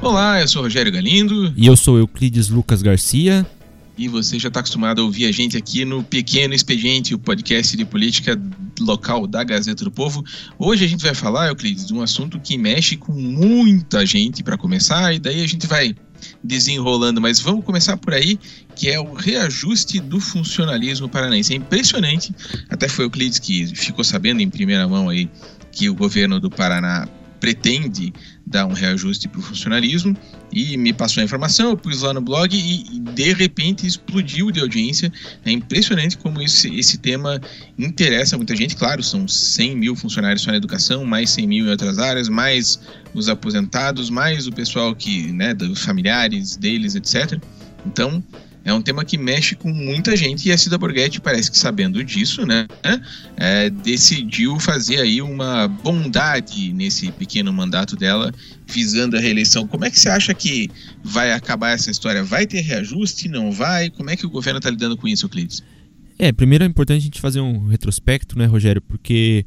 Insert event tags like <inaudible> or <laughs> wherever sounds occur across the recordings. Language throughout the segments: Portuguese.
Olá, eu sou Rogério Galindo. E eu sou Euclides Lucas Garcia. E você já está acostumado a ouvir a gente aqui no Pequeno Expediente, o podcast de política local da Gazeta do Povo. Hoje a gente vai falar, Euclides, de um assunto que mexe com muita gente para começar, e daí a gente vai desenrolando, mas vamos começar por aí, que é o reajuste do funcionalismo paranaense. É impressionante, até foi o Euclides que ficou sabendo em primeira mão aí que o governo do Paraná pretende dar um reajuste para o funcionalismo e me passou a informação, eu pus lá no blog e, e, de repente explodiu de audiência. É impressionante como esse, esse tema interessa muita gente. Claro, são 100 mil funcionários só na educação, mais 100 mil em outras áreas, mais os aposentados, mais o pessoal que, né, dos familiares deles, etc. Então, é um tema que mexe com muita gente e a Cida Borghetti parece que sabendo disso, né, é, decidiu fazer aí uma bondade nesse pequeno mandato dela, visando a reeleição. Como é que você acha que vai acabar essa história? Vai ter reajuste? Não vai? Como é que o governo está lidando com isso, Euclides? É, primeiro é importante a gente fazer um retrospecto, né, Rogério, porque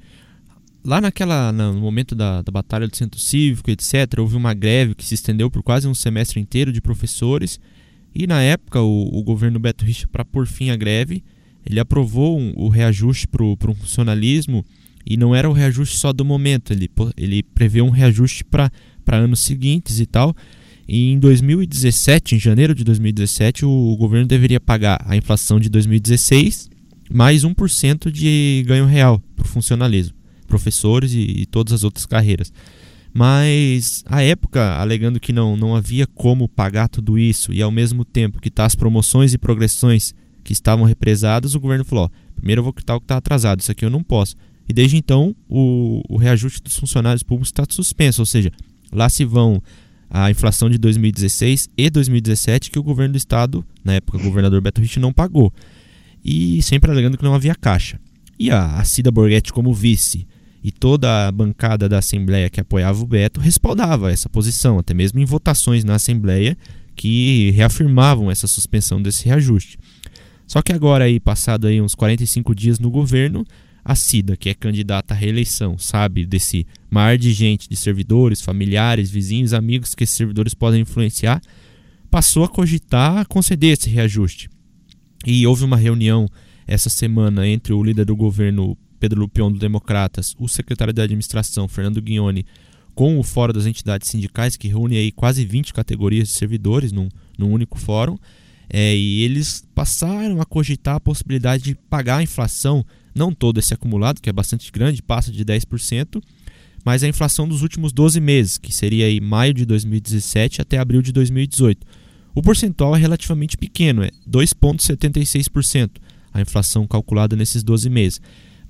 lá naquela no momento da, da batalha do centro cívico, etc, houve uma greve que se estendeu por quase um semestre inteiro de professores e na época, o, o governo Beto Richa, para pôr fim à greve, ele aprovou um, o reajuste para o funcionalismo e não era o reajuste só do momento, ele, ele prevê um reajuste para anos seguintes e tal. E em 2017, em janeiro de 2017, o, o governo deveria pagar a inflação de 2016 mais 1% de ganho real para o funcionalismo, professores e, e todas as outras carreiras. Mas a época, alegando que não, não havia como pagar tudo isso e ao mesmo tempo que tá as promoções e progressões que estavam represadas, o governo falou: ó, primeiro eu vou quitar o que está atrasado, isso aqui eu não posso. E desde então, o, o reajuste dos funcionários públicos está suspenso, ou seja, lá se vão a inflação de 2016 e 2017 que o governo do estado, na época o governador Beto Rich, não pagou. E sempre alegando que não havia caixa. E a, a Cida Borghetti como vice e toda a bancada da Assembleia que apoiava o Beto respaldava essa posição, até mesmo em votações na Assembleia que reafirmavam essa suspensão desse reajuste. Só que agora aí, passado aí uns 45 dias no governo, a Cida, que é candidata à reeleição, sabe desse mar de gente, de servidores, familiares, vizinhos, amigos que esses servidores podem influenciar, passou a cogitar conceder esse reajuste. E houve uma reunião essa semana entre o líder do governo, Pedro Lupion do Democratas, o secretário de administração, Fernando Guignoni, com o Fórum das Entidades Sindicais, que reúne aí quase 20 categorias de servidores num, num único fórum, é, e eles passaram a cogitar a possibilidade de pagar a inflação, não todo esse acumulado, que é bastante grande, passa de 10%, mas a inflação dos últimos 12 meses, que seria aí maio de 2017 até abril de 2018. O percentual é relativamente pequeno, é 2,76%, a inflação calculada nesses 12 meses.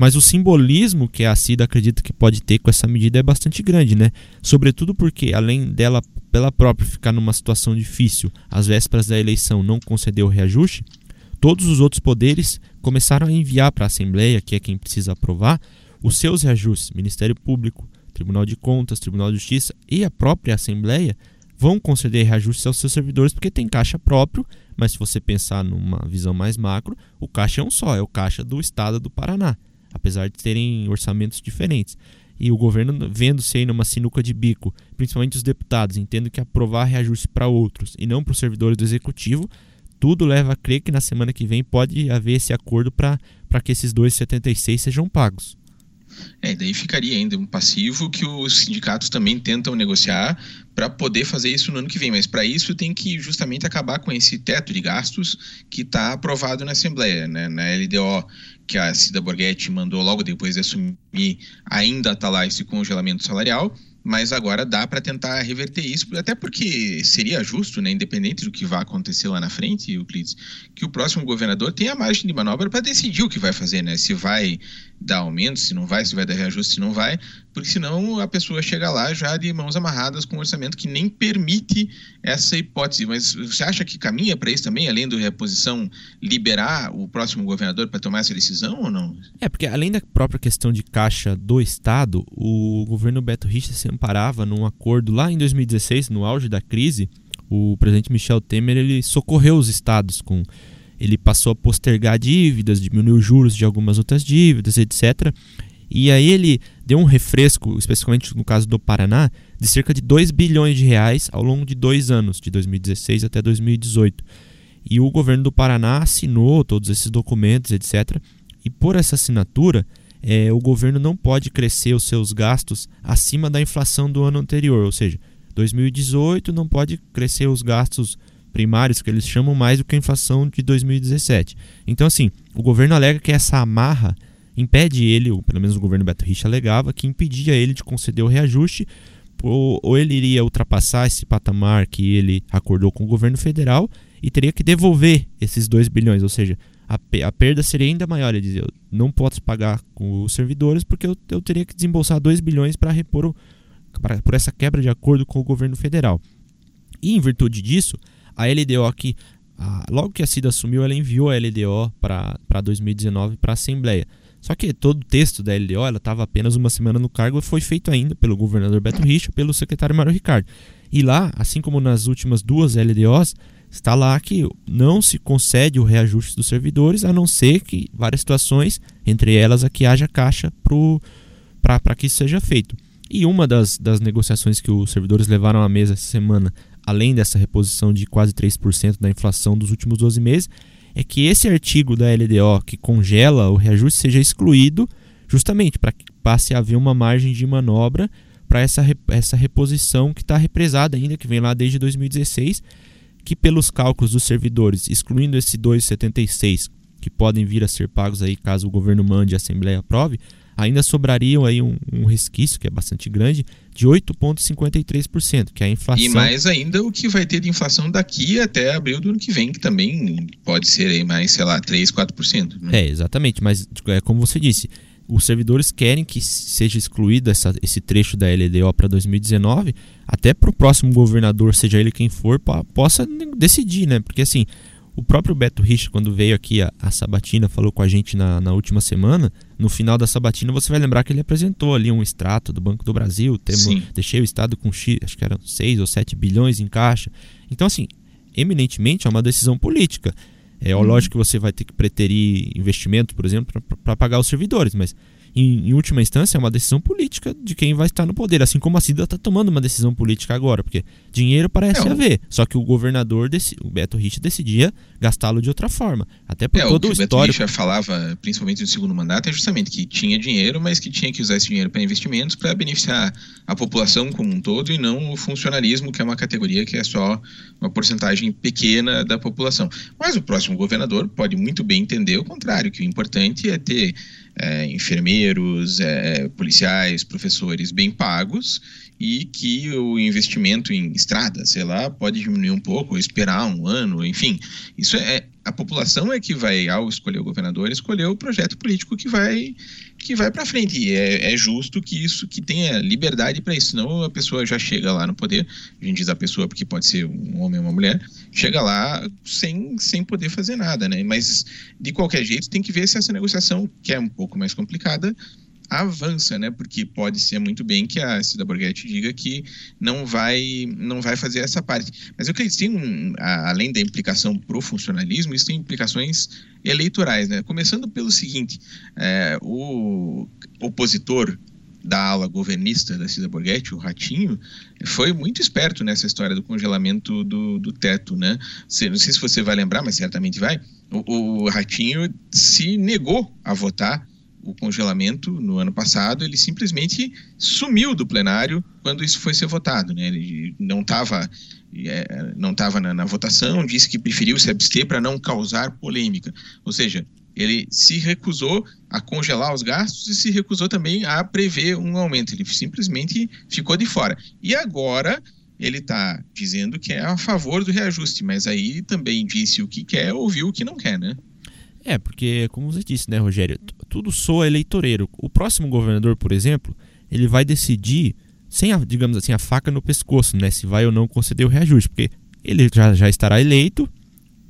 Mas o simbolismo que a CIDA acredita que pode ter com essa medida é bastante grande, né? Sobretudo porque, além dela, pela própria ficar numa situação difícil, às vésperas da eleição não conceder o reajuste, todos os outros poderes começaram a enviar para a Assembleia, que é quem precisa aprovar, os seus reajustes. Ministério Público, Tribunal de Contas, Tribunal de Justiça e a própria Assembleia vão conceder reajustes aos seus servidores porque tem caixa próprio, mas se você pensar numa visão mais macro, o caixa é um só, é o caixa do Estado do Paraná apesar de terem orçamentos diferentes. E o governo vendo-se aí numa sinuca de bico, principalmente os deputados, entendo que aprovar reajuste para outros e não para os servidores do executivo, tudo leva a crer que na semana que vem pode haver esse acordo para que esses 2,76 sejam pagos. É, daí ficaria ainda um passivo que os sindicatos também tentam negociar para poder fazer isso no ano que vem. Mas para isso tem que justamente acabar com esse teto de gastos que está aprovado na Assembleia, né? na LDO, que a Cida Borghetti mandou logo depois de assumir, ainda está lá esse congelamento salarial mas agora dá para tentar reverter isso, até porque seria justo, né, independente do que vai acontecer lá na frente, Euclides, que o próximo governador tenha margem de manobra para decidir o que vai fazer, né? Se vai dar aumento, se não vai, se vai dar reajuste, se não vai, porque senão a pessoa chega lá já de mãos amarradas com um orçamento que nem permite essa hipótese. Mas você acha que caminha para isso também, além do reposição, liberar o próximo governador para tomar essa decisão ou não? É, porque além da própria questão de caixa do Estado, o governo Beto Richa se amparava num acordo lá em 2016, no auge da crise. O presidente Michel Temer ele socorreu os estados com ele passou a postergar dívidas, diminuiu os juros de algumas outras dívidas, etc. E aí ele, deu um refresco, especificamente no caso do Paraná, de cerca de 2 bilhões de reais ao longo de dois anos, de 2016 até 2018. E o governo do Paraná assinou todos esses documentos, etc. E por essa assinatura, é, o governo não pode crescer os seus gastos acima da inflação do ano anterior, ou seja, 2018 não pode crescer os gastos primários, que eles chamam mais do que a inflação de 2017. Então, assim, o governo alega que essa amarra impede ele, ou pelo menos o governo Beto Richa alegava, que impedia ele de conceder o reajuste, ou, ou ele iria ultrapassar esse patamar que ele acordou com o governo federal e teria que devolver esses 2 bilhões, ou seja, a, perda seria ainda maior. Ele dizia, eu não posso pagar com os servidores porque eu, eu teria que desembolsar 2 bilhões para repor o, pra, por essa quebra de acordo com o governo federal. E em virtude disso, a LDO que logo que a CIDA assumiu, ela enviou a LDO para 2019 para a Assembleia. Só que todo o texto da LDO, ela estava apenas uma semana no cargo e foi feito ainda pelo governador Beto Richa pelo secretário Mário Ricardo. E lá, assim como nas últimas duas LDOs, está lá que não se concede o reajuste dos servidores, a não ser que várias situações, entre elas a que haja caixa para que isso seja feito. E uma das, das negociações que os servidores levaram à mesa essa semana, além dessa reposição de quase 3% da inflação dos últimos 12 meses, é que esse artigo da LDO que congela o reajuste seja excluído, justamente para que passe a haver uma margem de manobra para essa, essa reposição que está represada ainda, que vem lá desde 2016, que pelos cálculos dos servidores, excluindo esse 2,76 que podem vir a ser pagos aí caso o governo mande e a Assembleia aprove, ainda sobrariam aí um, um resquício, que é bastante grande, de 8,53%, que é a inflação. E mais ainda o que vai ter de inflação daqui até abril do ano que vem, que também pode ser aí mais, sei lá, 3, 4%. Né? É, exatamente, mas é como você disse, os servidores querem que seja excluído essa, esse trecho da LDO para 2019, até para o próximo governador, seja ele quem for, possa decidir, né? Porque assim, o próprio Beto Rich, quando veio aqui a, a Sabatina, falou com a gente na, na, última semana. No final da Sabatina, você vai lembrar que ele apresentou ali um extrato do Banco do Brasil. Temos, deixei o Estado com X, acho que eram 6 ou 7 bilhões em caixa. Então, assim, eminentemente é uma decisão política. É uhum. lógico que você vai ter que preterir investimento, por exemplo, para pagar os servidores, mas em, em, última instância, é uma decisão política de quem vai estar no poder, assim como a Cida está tomando uma decisão política agora, porque dinheiro parece é, haver, só que o governador, o Beto Rich, decidia gastá-lo de outra forma. Até por é, todo o, que o histórico. Beto Rich falava, principalmente no segundo mandato, é justamente que tinha dinheiro, mas que tinha que usar esse dinheiro para investimentos para beneficiar a população como um todo e não o funcionalismo, que é uma categoria que é só uma porcentagem pequena da população. Mas o próximo governador pode muito bem entender o contrário, que o importante é ter é, enfermeiros, é, policiais, professores bem pagos e que o investimento em estrada, sei lá, pode diminuir um pouco, ou esperar um ano, enfim. Isso é a população é que vai, ao escolher o governador, escolher o projeto político que vai que vai para frente. E é, é, justo que isso que tenha liberdade para isso, senão a pessoa já chega lá no poder. A gente diz a pessoa porque pode ser um homem ou uma mulher, chega lá sem, sem poder fazer nada, né? Mas de qualquer jeito tem que ver se essa negociação, que é um pouco mais complicada, avança, né? Porque pode ser muito bem que a Cida Borghetti diga que não vai, não vai fazer essa parte. Mas eu acredito que tem um, além da implicação pro funcionalismo, isso tem implicações eleitorais, né? Começando pelo seguinte, é, o opositor da ala governista da Cida Borghetti, o Ratinho, foi muito esperto nessa história do congelamento do, do teto, né? Não sei se você vai lembrar, mas certamente vai. O, o Ratinho se negou a votar o congelamento no ano passado, ele simplesmente sumiu do plenário quando isso foi ser votado. Né? Ele não estava é, não tava na, na, votação, disse que preferiu se abster para não causar polêmica. Ou seja, ele se recusou a congelar os gastos e se recusou também a prever um aumento. Ele simplesmente ficou de fora. E agora ele está dizendo que é a favor do reajuste, mas aí também disse o que quer, ouviu o que não quer, né? É, porque, como você disse, né, Rogério, tudo soa eleitoreiro. O próximo governador, por exemplo, ele vai decidir sem, a, digamos assim, a faca no pescoço, né, se vai ou não conceder o reajuste, porque ele já, já estará eleito,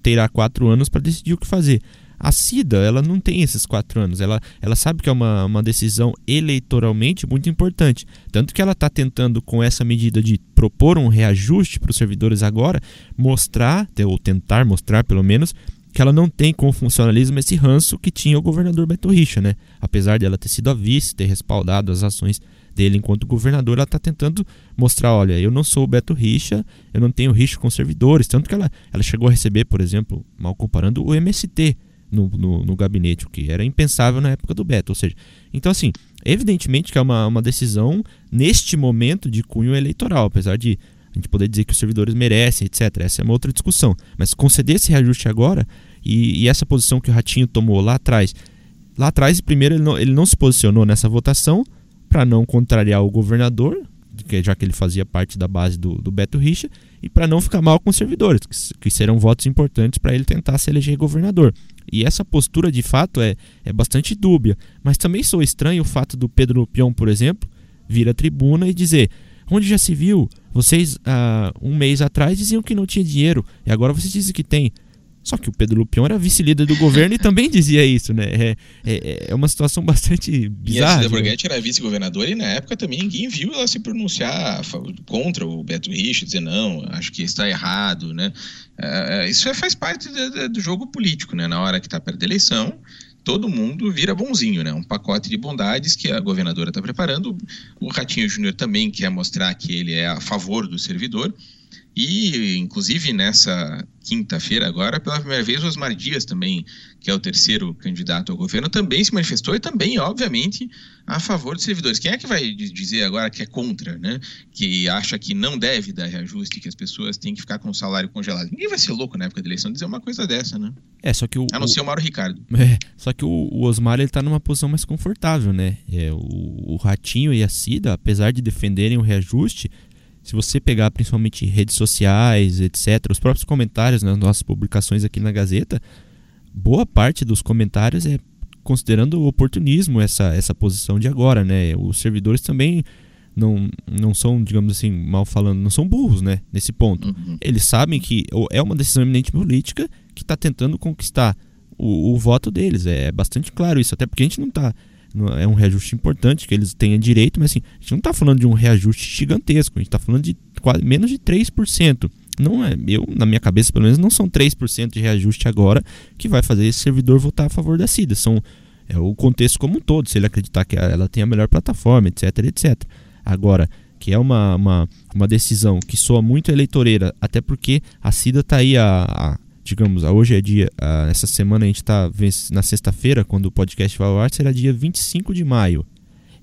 terá quatro anos para decidir o que fazer. A Cida, ela não tem esses quatro anos. Ela, ela sabe que é uma, uma decisão eleitoralmente muito importante. Tanto que ela está tentando, com essa medida de propor um reajuste para os servidores agora, mostrar, ou tentar mostrar pelo menos, que ela não tem com o funcionalismo esse ranço que tinha o governador Beto Richa, né? Apesar dela ter sido a vice, ter respaldado as ações dele enquanto governador, ela está tentando mostrar, olha, eu não sou o Beto Richa, eu não tenho rixa com servidores, tanto que ela, ela chegou a receber, por exemplo, mal comparando, o MST no, no, no gabinete, o que era impensável na época do Beto, ou seja, então assim, evidentemente que é uma, uma decisão neste momento de cunho eleitoral, apesar de a gente poder dizer que os servidores merecem, etc. Essa é uma outra discussão. Mas conceder esse reajuste agora e, e essa posição que o Ratinho tomou lá atrás. Lá atrás, primeiro, ele não, ele não se posicionou nessa votação para não contrariar o governador, já que ele fazia parte da base do, do Beto Richa, e para não ficar mal com os servidores, que, que serão votos importantes para ele tentar se eleger governador. E essa postura, de fato, é, é bastante dúbia. Mas também sou estranho o fato do Pedro Lupion, por exemplo, vir à tribuna e dizer: onde já se viu? Vocês, uh, um mês atrás, diziam que não tinha dinheiro, e agora vocês dizem que tem. Só que o Pedro Lupion era vice-líder do governo e <laughs> também dizia isso, né? É, é, é uma situação bastante bizarra. E a Cida Borghetti era vice-governadora e na época também ninguém viu ela se pronunciar contra o Beto Rich, dizer não, acho que está errado, né? É, isso é, faz parte do, do jogo político, né? Na hora que está perto da eleição, todo mundo vira bonzinho, né? Um pacote de bondades que a governadora está preparando. O Ratinho Júnior também quer mostrar que ele é a favor do servidor. E, inclusive, nessa quinta-feira, agora, pela primeira vez, o Osmar Dias também, que é o terceiro candidato ao governo, também se manifestou e também, obviamente, a favor dos servidores. Quem é que vai dizer agora que é contra, né? Que acha que não deve dar reajuste, que as pessoas têm que ficar com o salário congelado? Ninguém vai ser louco na época da eleição dizer uma coisa dessa, né? É, só que o. A não ser o Mauro Ricardo. <laughs> É, só que o, o Osmar ele tá numa posição mais confortável, né? É, o, o Ratinho e a Cida, apesar de defenderem o reajuste, se você pegar principalmente redes sociais, etc., os próprios comentários nas nossas publicações aqui na Gazeta, boa parte dos comentários é considerando oportunismo essa, essa posição de agora, né? Os servidores também não, não são, digamos assim, mal falando, não são burros, né? Nesse ponto. Uhum. Eles sabem que é uma decisão eminente política que está tentando conquistar o, o, voto deles. É bastante claro isso, até porque a gente não está é um reajuste importante que eles tenham direito, mas assim, a gente não está falando de um reajuste gigantesco, a gente está falando de quase, menos de 3%. Não é, eu, na minha cabeça, pelo menos, não são 3% de reajuste agora que vai fazer esse servidor votar a favor da CIDA. São é o contexto como um todo, se ele acreditar que ela tem a melhor plataforma, etc, etc. Agora, que é uma, uma, uma decisão que soa muito eleitoreira, até porque a CIDA está aí a, a digamos, hoje é dia, essa semana a gente está na sexta-feira, quando o podcast vai ao ar, será dia 25 de maio.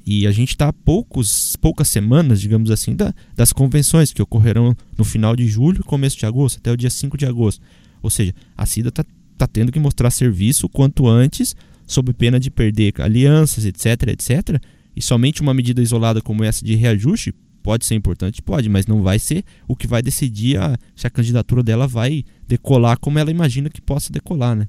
E a gente está a poucos, poucas semanas, digamos assim, da, das convenções que ocorrerão no final de julho começo de agosto, até o dia 5 de agosto. Ou seja, a CIDA está tá tendo que mostrar serviço quanto antes, sob pena de perder alianças, etc, etc. E somente uma medida isolada como essa de reajuste pode ser importante? Pode, mas não vai ser o que vai decidir a, se a candidatura dela vai decolar como ela imagina que possa decolar, né?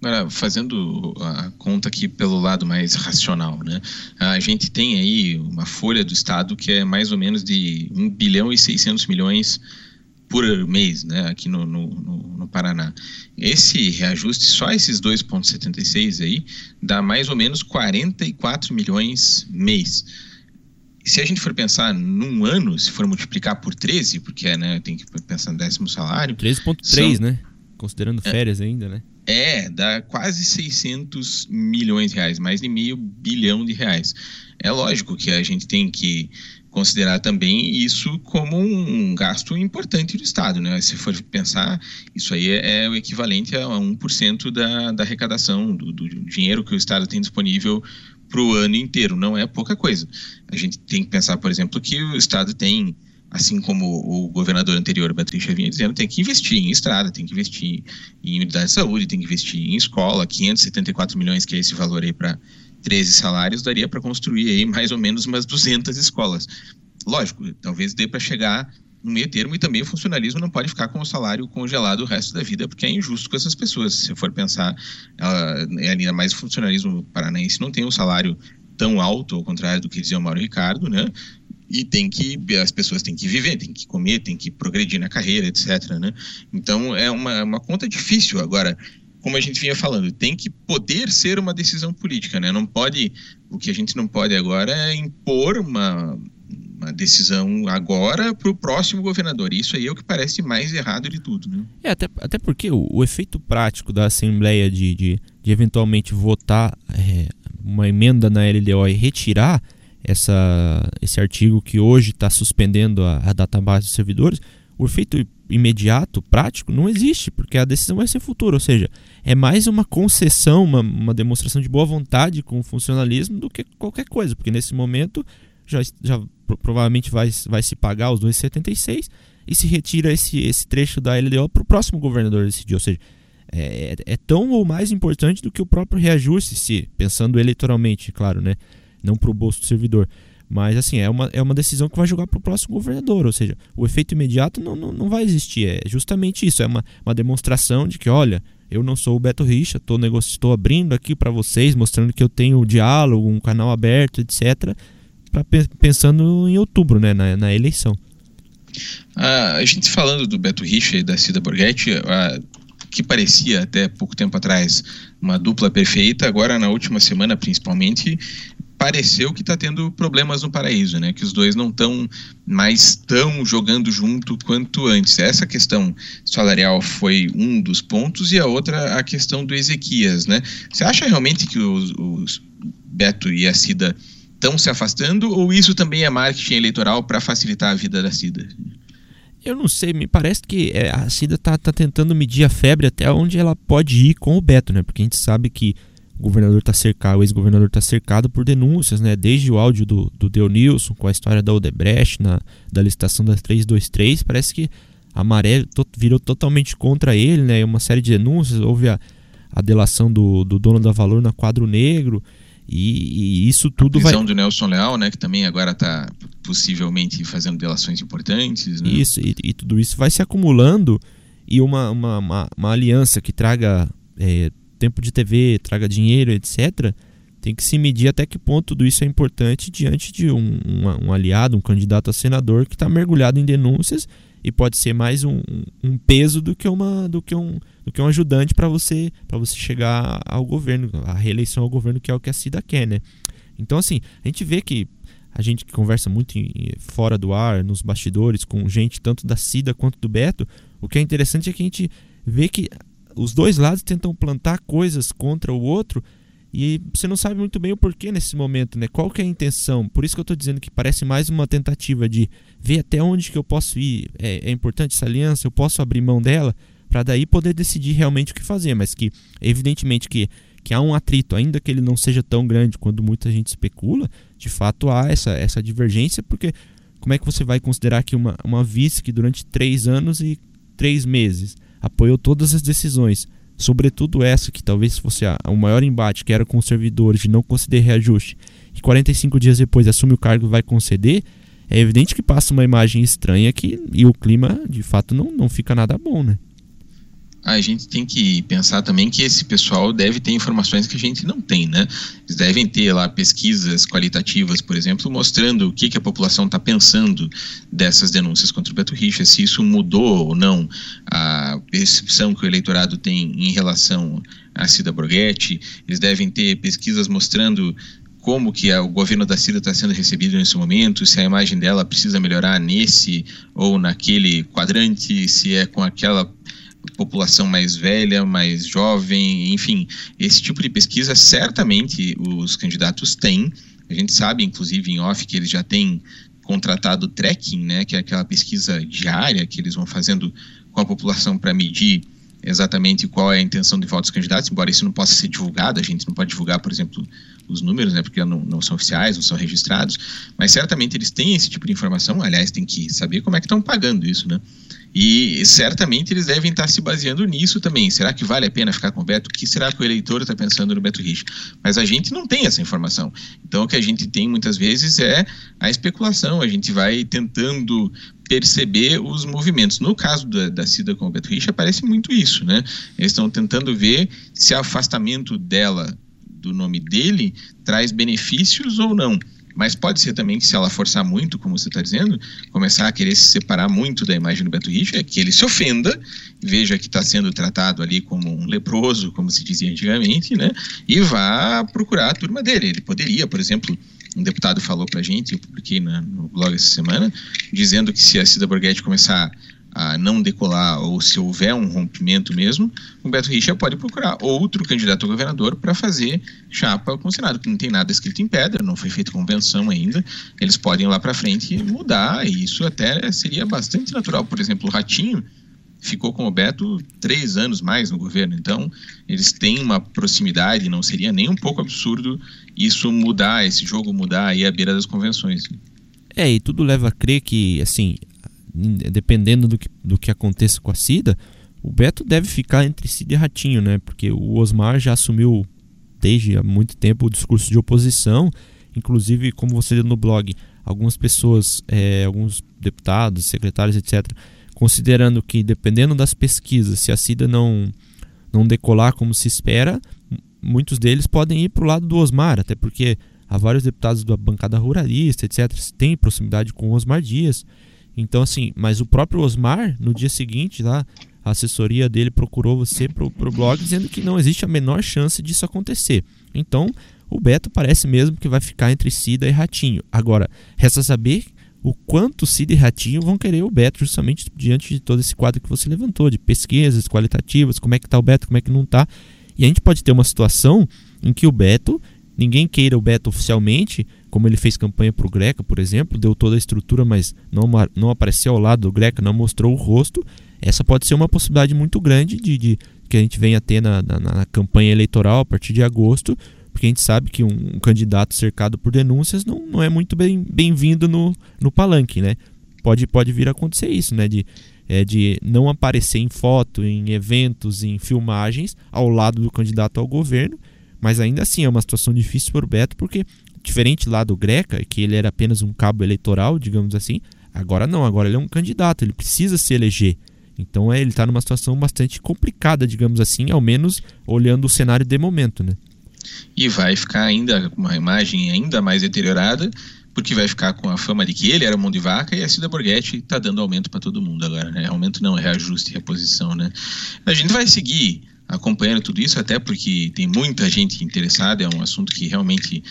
Agora, fazendo a conta aqui pelo lado mais racional, né? A gente tem aí uma folha do Estado que é mais ou menos de 1 bilhão e 600 milhões por mês, né? Aqui no, no, no Paraná. Esse reajuste, só esses 2,76 aí, dá mais ou menos 44 milhões mês se a gente for pensar num ano, se for multiplicar por 13, porque né, tem que pensar no décimo salário. 13,3, né? Considerando é. férias é, ainda, né? É, dá quase 600 milhões de reais, mais de meio bilhão de reais. É lógico que a gente tem que considerar também isso como um gasto importante do Estado, né? Se for pensar, isso aí é, é o equivalente a 1% da, da arrecadação, do, do dinheiro que o Estado tem disponível para o ano inteiro, não é pouca coisa. A gente tem que pensar, por exemplo, que o Estado tem, assim como o governador anterior, Patrícia, vinha dizendo, tem que investir em estrada, tem que investir em unidade de saúde, tem que investir em escola, 574 milhões, que é esse valor aí para 13 salários, daria para construir aí mais ou menos umas 200 escolas. Lógico, talvez dê para chegar no meio termo e também o funcionalismo não pode ficar com o salário congelado o resto da vida, porque é injusto com essas pessoas. Se for pensar, ela, é ainda mais o funcionalismo paranaense não tem um salário tão alto, ao contrário do que dizia o Mauro Ricardo, né? E tem que, as pessoas têm que viver, têm que comer, têm que progredir na carreira, etc. Né? Então é uma, uma conta difícil. Agora, como a gente vinha falando, tem que poder ser uma decisão política, né? Não pode, o que a gente não pode agora é impor uma, uma decisão agora para o próximo governador. Isso aí é o que parece mais errado de tudo. Né? É, até, até porque o, o efeito prático da Assembleia de, de, de eventualmente votar é, uma emenda na LDO e retirar essa, esse artigo que hoje está suspendendo a, a database dos servidores, o efeito imediato, prático, não existe, porque a decisão vai ser futura. Ou seja, é mais uma concessão, uma, uma demonstração de boa vontade com o funcionalismo do que qualquer coisa, porque nesse momento já, já provavelmente vai, vai se pagar os 2,76 e se retira esse, esse trecho da LDO para o próximo governador decidir. Ou seja, é, é, tão ou mais importante do que o próprio reajuste, se pensando eleitoralmente, claro, né? não para o bolso do servidor. Mas assim, é uma, é uma decisão que vai jogar para o próximo governador, ou seja, o efeito imediato não, não, não vai existir. É justamente isso, é uma, uma demonstração de que, olha, eu não sou o Beto Richa, estou estou abrindo aqui para vocês, mostrando que eu tenho diálogo, um canal aberto, etc. Pra, pensando em outubro, né, na, na eleição. Ah, a gente falando do Beto Richa e da Cida Borghetti, ah, que parecia até pouco tempo atrás uma dupla perfeita, agora na última semana principalmente, pareceu que está tendo problemas no paraíso, né? Que os dois não estão mais tão jogando junto quanto antes. Essa questão salarial foi um dos pontos e a outra a questão do Ezequias, né? Você acha realmente que os, os Beto e a Cida estão se afastando ou isso também é marketing eleitoral para facilitar a vida da Cida? Eu não sei, me parece que é, a Cida tá, tá tentando medir a febre até onde ela pode ir com o Beto, né? Porque a gente sabe que o governador está cercado, o ex-governador está cercado por denúncias, né? Desde o áudio do, do Deonilson com a história da Odebrecht, na, da licitação da 323, parece que a maré to, virou totalmente contra ele, né? Uma série de denúncias, houve a, a delação do, do dono da Valor na Quadro Negro, e, e isso tudo a vai... do Nelson Leal, né? Que também agora está possivelmente fazendo delações importantes, né? Isso, e, e, tudo isso vai se acumulando e uma, uma, uma, uma aliança que traga... É, tempo de TV, traga dinheiro, etc., tem que se medir até que ponto tudo isso é importante diante de um, um, um aliado, um candidato a senador que está mergulhado em denúncias e pode ser mais um, um, peso do que, uma, do que, um, do que um ajudante para você para você chegar ao governo, a reeleição ao governo, que é o que a Cida quer, né? Então, assim, a gente vê que a gente que conversa muito em, fora do ar, nos bastidores, com gente tanto da Cida quanto do Beto, o que é interessante é que a gente vê que os dois lados tentam plantar coisas contra o outro e você não sabe muito bem o porquê nesse momento, né? Qual que é a intenção? Por isso que eu estou dizendo que parece mais uma tentativa de ver até onde que eu posso ir. É, é importante essa aliança, eu posso abrir mão dela para daí poder decidir realmente o que fazer, mas que evidentemente que que há um atrito, ainda que ele não seja tão grande quanto muita gente especula, de fato há essa, essa divergência, porque como é que você vai considerar que uma, uma vice que durante três anos e três meses apoiou todas as decisões, sobretudo essa que talvez fosse a, o maior embate, que era com os servidores de não conceder reajuste, e 45 dias depois assume o cargo e vai conceder, é evidente que passa uma imagem estranha que, e o clima de fato não, não fica nada bom, né? A gente tem que pensar também que esse pessoal deve ter informações que a gente não tem, né? Eles devem ter lá pesquisas qualitativas, por exemplo, mostrando o que, que a população está pensando dessas denúncias contra o Beto Richa, se isso mudou ou não a percepção que o eleitorado tem em relação à Cida Borghetti. Eles devem ter pesquisas mostrando como que o governo da Cida está sendo recebido nesse momento, se a imagem dela precisa melhorar nesse ou naquele quadrante, se é com aquela população mais velha, mais jovem, enfim, esse tipo de pesquisa certamente os candidatos têm. A gente sabe, inclusive, em off, que eles já têm contratado tracking, né, que é aquela pesquisa diária que eles vão fazendo com a população para medir exatamente qual é a intenção de voto dos candidatos, embora isso não possa ser divulgado, a gente não pode divulgar, por exemplo, os números, né, porque não, não são oficiais, não são registrados, mas certamente eles têm esse tipo de informação, aliás, tem que saber como é que estão pagando isso, né? E certamente eles devem estar se baseando nisso também. Será que vale a pena ficar com o Beto? O que será que o eleitor está pensando no Beto Rich? Mas a gente não tem essa informação. Então o que a gente tem muitas vezes é a especulação. A gente vai tentando perceber os movimentos. No caso da, da Cida com o Beto Rich, aparece muito isso, né? Eles estão tentando ver se o afastamento dela do nome dele traz benefícios ou não. Mas pode ser também que se ela forçar muito, como você está dizendo, começar a querer se separar muito da imagem do Beto Richa, é que ele se ofenda, veja que está sendo tratado ali como um leproso, como se dizia antigamente, né? E vá procurar a turma dele. Ele poderia, por exemplo, um deputado falou para a gente, eu publiquei no blog essa semana, dizendo que se a Cida Borghetti começar a não decolar ou se houver um rompimento mesmo, o Beto Richa pode procurar outro candidato a governador para fazer chapa com o Senado, que não tem nada escrito em pedra, não foi feita convenção ainda, eles podem ir lá para frente mudar, e isso até seria bastante natural. Por exemplo, o Ratinho ficou com o Beto três anos mais no governo, então eles têm uma proximidade, não seria nem um pouco absurdo isso mudar, esse jogo mudar aí à beira das convenções. É, e tudo leva a crer que, assim, dependendo do que, do que aconteça com a Cida, o Beto deve ficar entre Cida e Ratinho, né? Porque o Osmar já assumiu desde há muito tempo o discurso de oposição, inclusive, como você deu no blog, algumas pessoas, é, alguns deputados, secretários, etc., considerando que dependendo das pesquisas, se a Cida não, não decolar como se espera, muitos deles podem ir para o lado do Osmar, até porque há vários deputados da bancada ruralista, etc., têm proximidade com o Osmar Dias. Então, assim, mas o próprio Osmar, no dia seguinte, lá, a assessoria dele procurou você pro, pro blog dizendo que não existe a menor chance disso acontecer. Então, o Beto parece mesmo que vai ficar entre Cida e Ratinho. Agora, resta saber o quanto Cida e Ratinho vão querer o Beto justamente diante de todo esse quadro que você levantou, de pesquisas qualitativas, como é que tá o Beto, como é que não tá. E a gente pode ter uma situação em que o Beto, ninguém queira o Beto oficialmente, como ele fez campanha para o Greca, por exemplo, deu toda a estrutura, mas não, não apareceu ao lado do Greca, não mostrou o rosto. Essa pode ser uma possibilidade muito grande de, de que a gente venha a ter na, na, na, campanha eleitoral a partir de agosto, porque a gente sabe que um, um candidato cercado por denúncias não, não é muito bem-vindo bem no, no palanque, né? Pode, pode vir a acontecer isso, né? De, é, de não aparecer em foto, em eventos, em filmagens ao lado do candidato ao governo, mas ainda assim é uma situação difícil para o Beto, porque diferente lá do Greca, que ele era apenas um cabo eleitoral, digamos assim, agora não, agora ele é um candidato, ele precisa se eleger. Então é, ele está numa situação bastante complicada, digamos assim, ao menos olhando o cenário de momento, né? E vai ficar ainda com uma imagem ainda mais deteriorada, porque vai ficar com a fama de que ele era mão de vaca e a Cida Borghetti está dando aumento para todo mundo agora, né? Aumento não, é reajuste reposição, né? A gente vai seguir acompanhando tudo isso, até porque tem muita gente interessada, é um assunto que realmente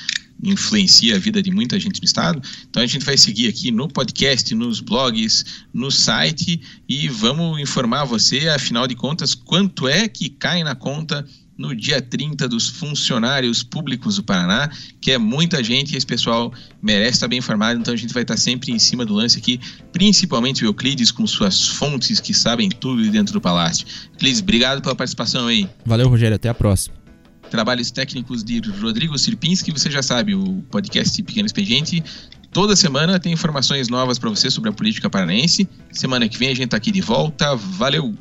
influencia a vida de muita gente no estado. Então a gente vai seguir aqui no podcast, nos blogs, no site e vamos informar você, afinal de contas, quanto é que cai na conta no dia 30 dos funcionários públicos do Paraná, que é muita gente e esse pessoal merece estar bem informado, então a gente vai estar sempre em cima do lance aqui, principalmente o Euclides com suas fontes que sabem tudo dentro do palácio. Euclides, obrigado pela participação aí. Valeu, Rogério, até a próxima trabalhos técnicos de Rodrigo Sirpinski, você já sabe, o podcast Pequeno Expediente. Toda semana tem informações novas para você sobre a política paranaense. Semana que vem a gente está aqui de volta. Valeu!